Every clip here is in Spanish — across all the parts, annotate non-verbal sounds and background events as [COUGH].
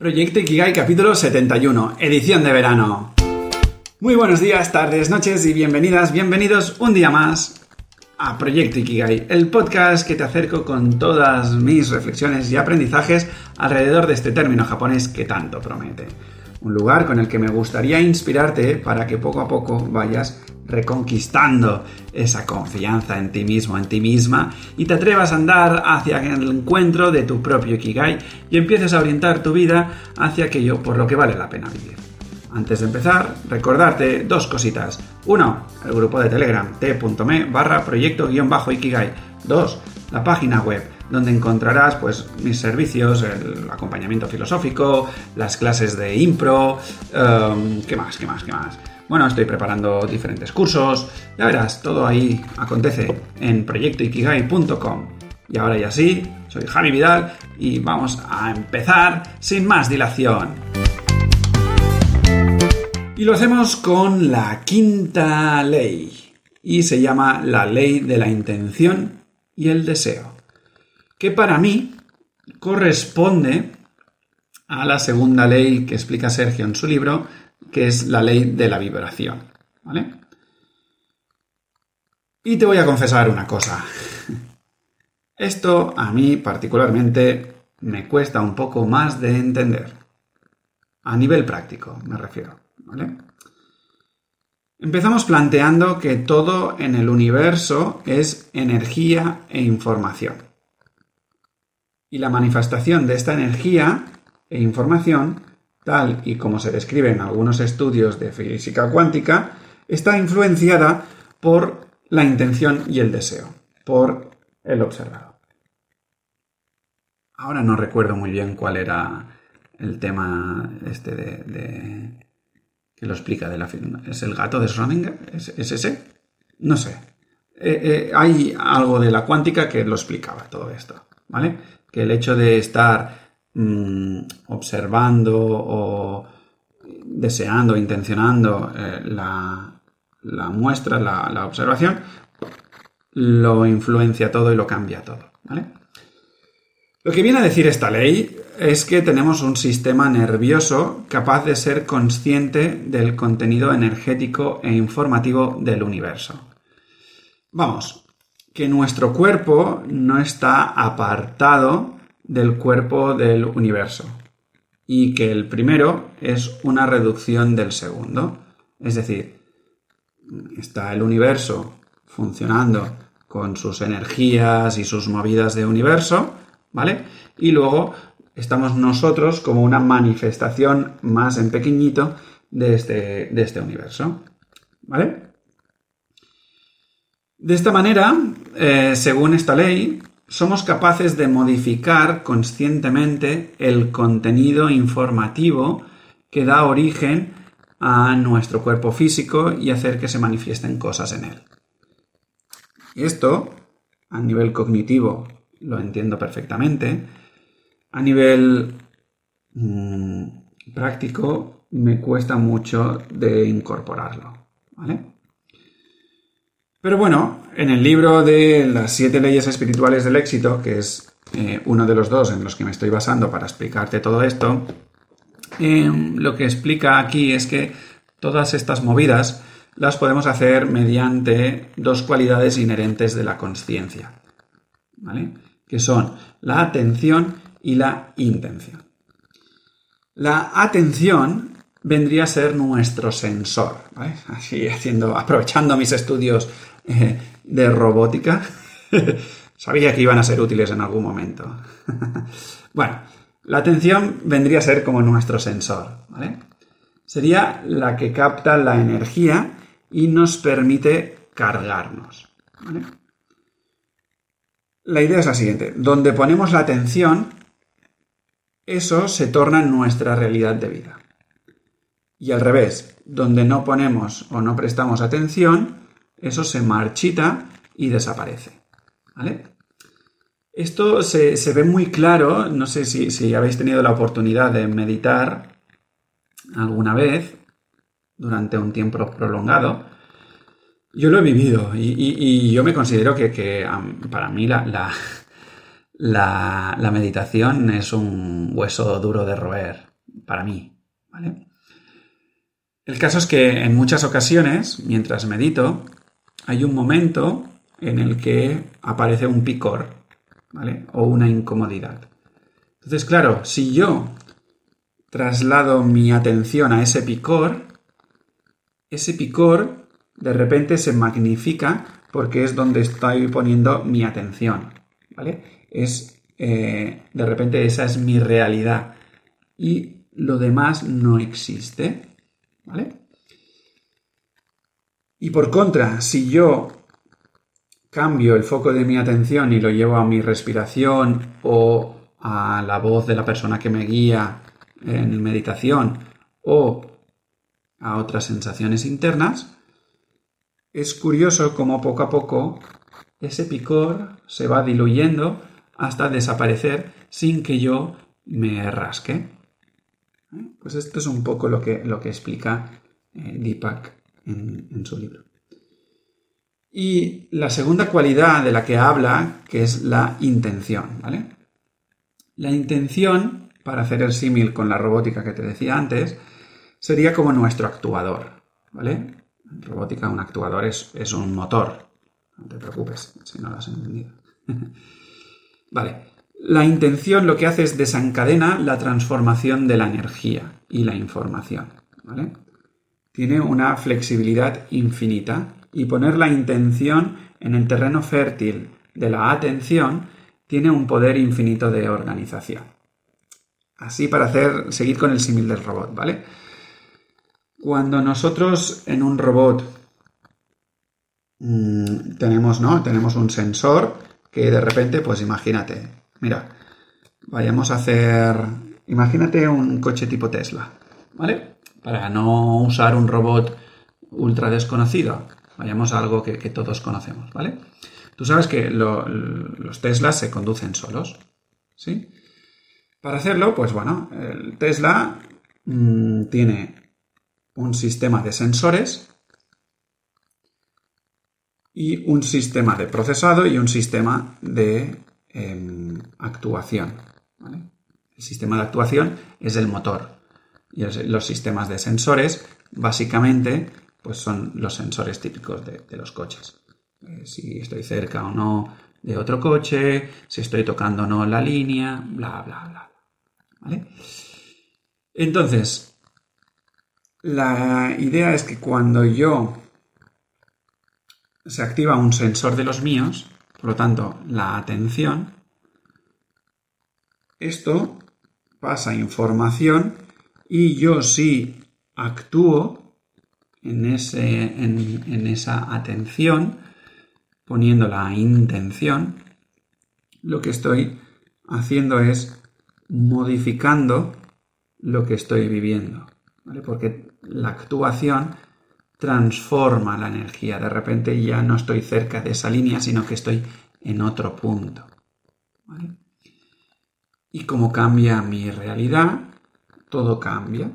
Proyecto Ikigai capítulo 71, edición de verano. Muy buenos días, tardes, noches y bienvenidas, bienvenidos un día más a Proyecto Ikigai, el podcast que te acerco con todas mis reflexiones y aprendizajes alrededor de este término japonés que tanto promete. Un lugar con el que me gustaría inspirarte para que poco a poco vayas reconquistando esa confianza en ti mismo, en ti misma, y te atrevas a andar hacia el encuentro de tu propio Ikigai y empieces a orientar tu vida hacia aquello por lo que vale la pena vivir. Antes de empezar, recordarte dos cositas. Uno, el grupo de Telegram t.me barra proyecto-ikigai. Dos, la página web donde encontrarás pues mis servicios, el acompañamiento filosófico, las clases de impro, em, ¿qué más? ¿Qué más? ¿Qué más? Bueno, estoy preparando diferentes cursos. Ya verás, todo ahí acontece en proyectoikigai.com. Y ahora ya sí, soy Javi Vidal y vamos a empezar sin más dilación. Y lo hacemos con la quinta ley. Y se llama la ley de la intención y el deseo. Que para mí corresponde a la segunda ley que explica Sergio en su libro, que es la ley de la vibración. ¿Vale? Y te voy a confesar una cosa. Esto a mí particularmente me cuesta un poco más de entender. A nivel práctico, me refiero. Empezamos planteando que todo en el universo es energía e información. Y la manifestación de esta energía e información tal y como se describe en algunos estudios de física cuántica, está influenciada por la intención y el deseo, por el observado. Ahora no recuerdo muy bien cuál era el tema este de, que lo explica de la ¿Es el gato de Schrödinger? ¿Es, ese? No sé. Eh, eh, hay algo de la cuántica que lo explicaba todo esto, ¿vale? Que el hecho de estar Mm, observando o deseando, intencionando eh, la, muestra, la, observación, lo influencia todo y lo cambia todo. Lo que viene a decir esta ley es que tenemos un sistema nervioso capaz de ser consciente del contenido energético e informativo del universo. Vamos, que nuestro cuerpo no está apartado del cuerpo del universo y que el primero es una reducción del segundo. Es decir, está el universo funcionando con sus energías y sus movidas de universo, ¿vale? Y luego estamos nosotros como una manifestación más en pequeñito de este, de este universo, ¿vale? De esta manera, eh, según esta ley, somos capaces de modificar conscientemente el contenido informativo que da origen a nuestro cuerpo físico y hacer que se manifiesten cosas en él. Esto, a nivel cognitivo, lo entiendo perfectamente. A nivel mm, práctico, me cuesta mucho de incorporarlo. ¿Vale? Pero bueno, en el libro de las siete leyes espirituales del éxito, que es eh, uno de los dos en los que me estoy basando para explicarte todo esto, em, lo que explica aquí es que todas estas movidas las podemos hacer mediante dos cualidades inherentes de la conciencia, ¿vale? Que son la atención y la intención. La atención vendría a ser nuestro sensor, ¿vale? [LAUGHS] Así haciendo, aprovechando mis estudios [LAUGHS] de robótica. [LAUGHS] Sabía que iban a ser útiles en algún momento. [LAUGHS] bueno, la atención vendría a ser como nuestro sensor, ¿vale? Sería la que capta la energía y nos permite cargarnos, La idea es la siguiente, donde ponemos la atención, eso se torna nuestra realidad de vida. Y al revés, donde no ponemos o no prestamos atención, eso se marchita y desaparece. ¿Vale? Esto se, ve muy claro, no sé si, habéis tenido la oportunidad de meditar alguna vez durante un tiempo prolongado. Yo lo he vivido y, yo me considero que, para mí la, la, la meditación es un hueso duro de roer para mí, ¿vale? El caso es que en muchas ocasiones, mientras medito, hay un momento en el que aparece un picor, ¿vale? O una incomodidad. Entonces, claro, si yo traslado mi atención a ese picor, ese picor de repente se magnifica porque es donde estoy poniendo mi atención, ¿vale? Es, eh, de repente esa es mi realidad y lo demás no existe, ¿vale? Y por contra, si yo cambio el foco de mi atención y lo llevo a mi respiración o a la voz de la persona que me guía en meditación o a otras sensaciones internas, es curioso cómo poco a poco ese picor se va diluyendo hasta desaparecer sin que yo me rasque. ¿Eh? Pues esto es un poco lo que, lo que explica eh, Deepak en, su libro. Y la segunda cualidad de la que habla, que es la intención, ¿vale? La intención, para hacer el símil con la robótica que te decía antes, sería como nuestro actuador, ¿vale? Robótica un actuador es, es un motor. No te preocupes si no lo has entendido. [LAUGHS] vale. La intención lo que hace es desencadena la transformación de la energía y la información, ¿vale? Tiene una flexibilidad infinita y poner la intención en el terreno fértil de la atención tiene un poder infinito de organización. Así para hacer, seguir con el símil del robot, ¿vale? Cuando nosotros en un robot mmm, tenemos, ¿no? Tenemos un sensor que de repente, pues imagínate, mira, vayamos a hacer, imagínate un coche tipo Tesla, ¿vale? Para no usar un robot ultra desconocido, vayamos a algo que, todos conocemos, ¿vale? Tú sabes que lo, los Teslas se conducen solos, ¿sí? Para hacerlo, pues bueno, el Tesla mmm, tiene un sistema de sensores y un sistema de procesado y un sistema de eh, actuación. El sistema de actuación es el motor y los sistemas de sensores básicamente pues son los sensores típicos de, los coches. Eh, si estoy cerca o no de otro coche, si estoy tocando o no la línea, bla, bla, bla. ¿Vale? Entonces, la idea es que cuando yo se activa un sensor de los míos, por lo tanto, la atención, esto pasa información y yo si actúo en, ese, en, esa atención, poniendo la intención, lo que estoy haciendo es modificando lo que estoy viviendo. Porque la actuación transforma la energía. De repente ya no estoy cerca de esa línea, sino que estoy en otro punto. Y como cambia mi realidad, todo cambia.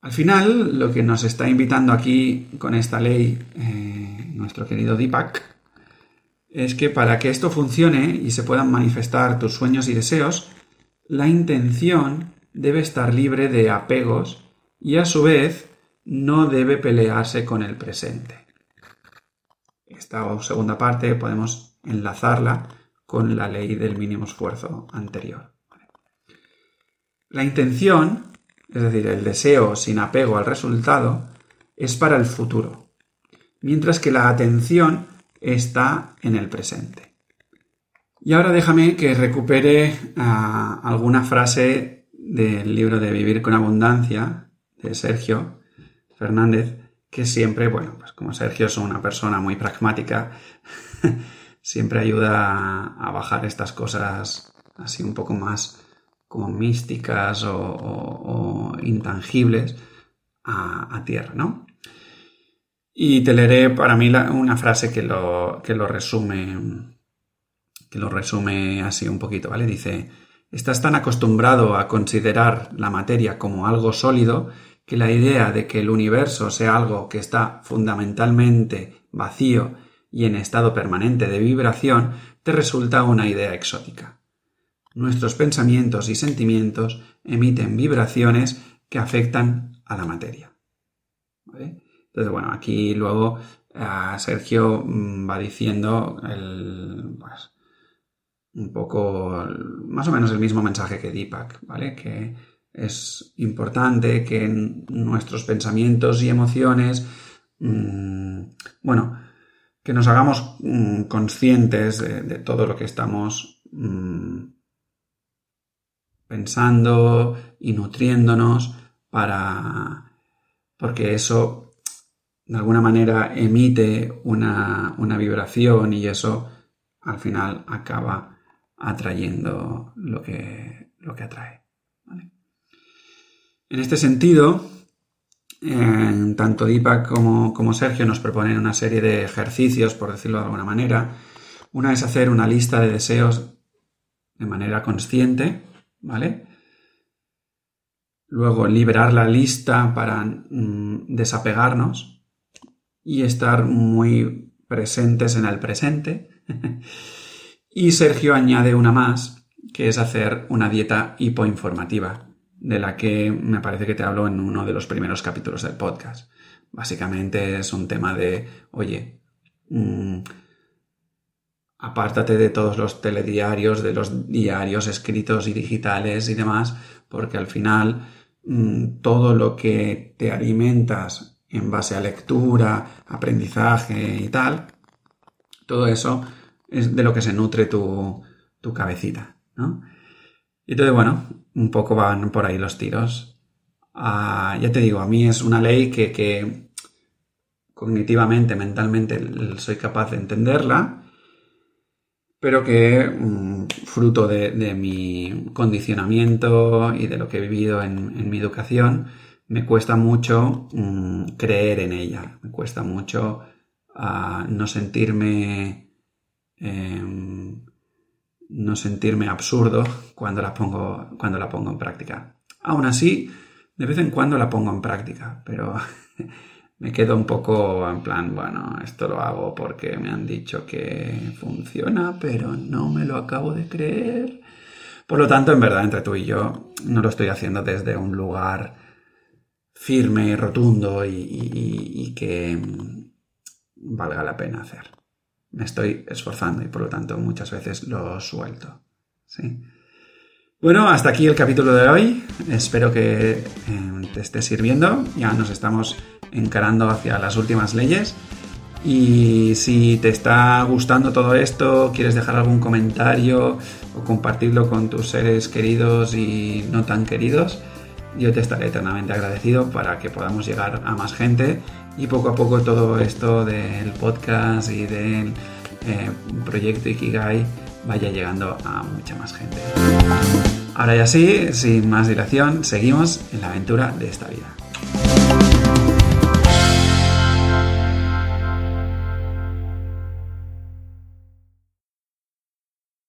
Al final, lo que nos está invitando aquí con esta ley eh, nuestro querido Deepak es que para que esto funcione y se puedan manifestar tus sueños y deseos, la intención debe estar libre de apegos y a su vez no debe pelearse con el presente. Esta segunda parte podemos enlazarla con la ley del mínimo esfuerzo anterior. La intención es decir, el deseo sin apego al resultado, es para el futuro, mientras que la atención está en el presente. Y ahora déjame que recupere uh, alguna frase del libro de Vivir con Abundancia de Sergio Fernández, que siempre, bueno, pues como Sergio es una persona muy pragmática, [LAUGHS] siempre ayuda a bajar estas cosas así un poco más como místicas o, intangibles a, tierra, ¿no? Y te leeré para mí una frase que lo, que lo resume que lo resume así un poquito, ¿vale? Dice, estás tan acostumbrado a considerar la materia como algo sólido que la idea de que el universo sea algo que está fundamentalmente vacío y en estado permanente de vibración, te resulta una idea exótica. Nuestros pensamientos y sentimientos emiten vibraciones que afectan a la materia. Entonces, bueno, aquí luego eh, Sergio mm, va diciendo pues, un poco, más o menos el mismo mensaje que Deepak, ¿vale? Que es importante que nuestros pensamientos y emociones, mm, bueno, que nos hagamos mm, conscientes de, todo lo que estamos pensando y nutriéndonos para porque eso de alguna manera emite una, vibración y eso al final acaba atrayendo lo que, lo que atrae. En este sentido, tanto Deepak como, como Sergio nos proponen una serie de ejercicios, por decirlo de alguna manera. Una es hacer una lista de deseos de manera consciente, ¿vale? Luego liberar la lista para mm, desapegarnos y estar muy presentes en el presente. [LAUGHS] y Sergio añade una más, que es hacer una dieta hipoinformativa, de la que me parece que te hablo en uno de los primeros capítulos del podcast. Básicamente es un tema de, oye, mm, apártate de todos los telediarios, de los diarios escritos y digitales y demás, porque al final mm, todo lo que te alimentas en base a lectura, aprendizaje y tal, todo eso es de lo que se nutre tu, tu cabecita, ¿no? Y entonces, bueno, un poco van por ahí los tiros. Ah, ya te digo, a mí es una ley que, que cognitivamente, mentalmente soy capaz de entenderla, pero que mm, fruto de, mi condicionamiento y de lo que he vivido en, mi educación, me cuesta mucho mm, creer en ella, me cuesta mucho ah, no sentirme em, no sentirme absurdo cuando la pongo cuando la pongo en práctica. Aún así, de vez en cuando la pongo en práctica, pero [LAUGHS] me quedo un poco en plan, bueno, esto lo hago porque me han dicho que funciona, pero no me lo acabo de creer. Por lo tanto, en verdad, entre tú y yo, no lo estoy haciendo desde un lugar firme y rotundo y, que valga la pena hacer. Me estoy esforzando y por lo tanto muchas veces lo suelto. ¿sí? Bueno, hasta aquí el capítulo de hoy. Espero que eh, te esté sirviendo. Ya nos estamos encarando hacia las últimas leyes. Y si te está gustando todo esto, quieres dejar algún comentario o compartirlo con tus seres queridos y no tan queridos, yo te estaré eternamente agradecido para que podamos llegar a más gente y poco a poco todo esto del podcast y del eh, proyecto Ikigai vaya llegando a mucha más gente. Ahora ya sí, sin más dilación, seguimos en la aventura de esta vida.